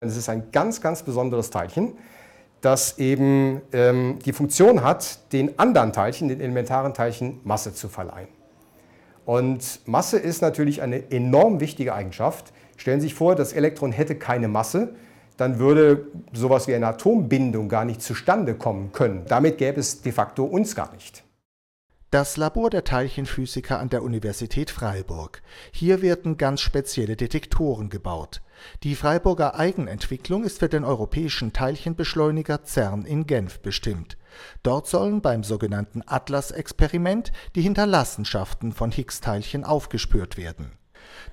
Es ist ein ganz, ganz besonderes Teilchen, das eben ähm, die Funktion hat, den anderen Teilchen, den elementaren Teilchen, Masse zu verleihen. Und Masse ist natürlich eine enorm wichtige Eigenschaft. Stellen Sie sich vor, das Elektron hätte keine Masse, dann würde sowas wie eine Atombindung gar nicht zustande kommen können. Damit gäbe es de facto uns gar nicht. Das Labor der Teilchenphysiker an der Universität Freiburg. Hier werden ganz spezielle Detektoren gebaut. Die Freiburger Eigenentwicklung ist für den europäischen Teilchenbeschleuniger CERN in Genf bestimmt. Dort sollen beim sogenannten Atlas-Experiment die Hinterlassenschaften von Higgs-Teilchen aufgespürt werden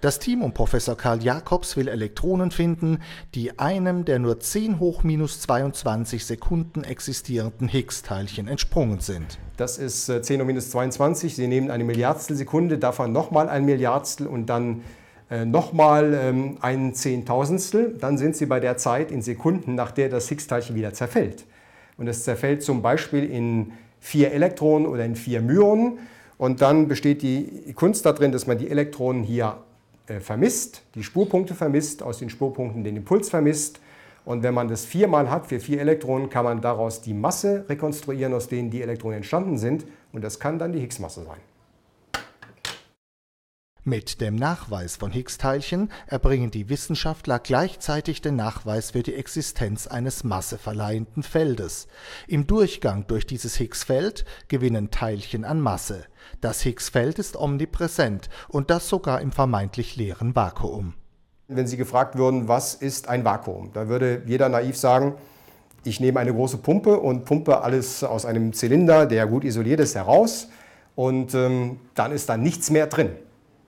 das Team um Professor Karl Jacobs will Elektronen finden, die einem der nur 10 hoch minus 22 Sekunden existierenden Higgs-Teilchen entsprungen sind. Das ist 10 äh, hoch minus 22. Sie nehmen eine Milliardstel Sekunde, davon nochmal ein Milliardstel und dann äh, nochmal ähm, ein Zehntausendstel. Dann sind Sie bei der Zeit in Sekunden, nach der das Higgs-Teilchen wieder zerfällt. Und es zerfällt zum Beispiel in vier Elektronen oder in vier Myonen. Und dann besteht die Kunst darin, dass man die Elektronen hier äh, vermisst, die Spurpunkte vermisst, aus den Spurpunkten den Impuls vermisst. Und wenn man das viermal hat, für vier Elektronen, kann man daraus die Masse rekonstruieren, aus denen die Elektronen entstanden sind. Und das kann dann die Higgs-Masse sein. Mit dem Nachweis von Higgs-Teilchen erbringen die Wissenschaftler gleichzeitig den Nachweis für die Existenz eines masseverleihenden Feldes. Im Durchgang durch dieses Higgs-Feld gewinnen Teilchen an Masse. Das Higgs-Feld ist omnipräsent und das sogar im vermeintlich leeren Vakuum. Wenn Sie gefragt würden, was ist ein Vakuum, da würde jeder naiv sagen, ich nehme eine große Pumpe und pumpe alles aus einem Zylinder, der gut isoliert ist, heraus und ähm, dann ist da nichts mehr drin.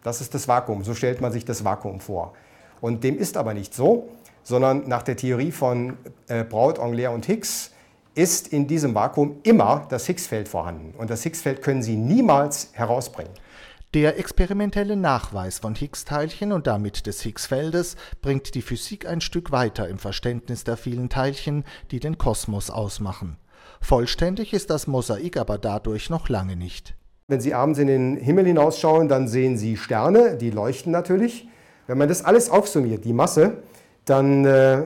Das ist das Vakuum. So stellt man sich das Vakuum vor. Und dem ist aber nicht so, sondern nach der Theorie von äh, Braut, Angler und Higgs ist in diesem Vakuum immer das Higgs-Feld vorhanden. Und das Higgs-Feld können Sie niemals herausbringen. Der experimentelle Nachweis von Higgs-Teilchen und damit des Higgs-Feldes bringt die Physik ein Stück weiter im Verständnis der vielen Teilchen, die den Kosmos ausmachen. Vollständig ist das Mosaik aber dadurch noch lange nicht. Wenn Sie abends in den Himmel hinausschauen, dann sehen Sie Sterne, die leuchten natürlich. Wenn man das alles aufsummiert, die Masse, dann äh,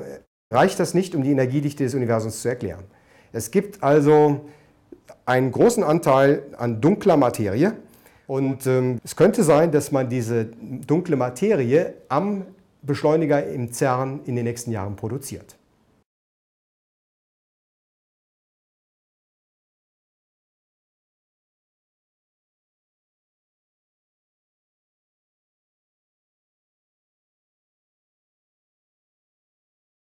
reicht das nicht, um die Energiedichte des Universums zu erklären. Es gibt also einen großen Anteil an dunkler Materie und ähm, es könnte sein, dass man diese dunkle Materie am Beschleuniger im CERN in den nächsten Jahren produziert.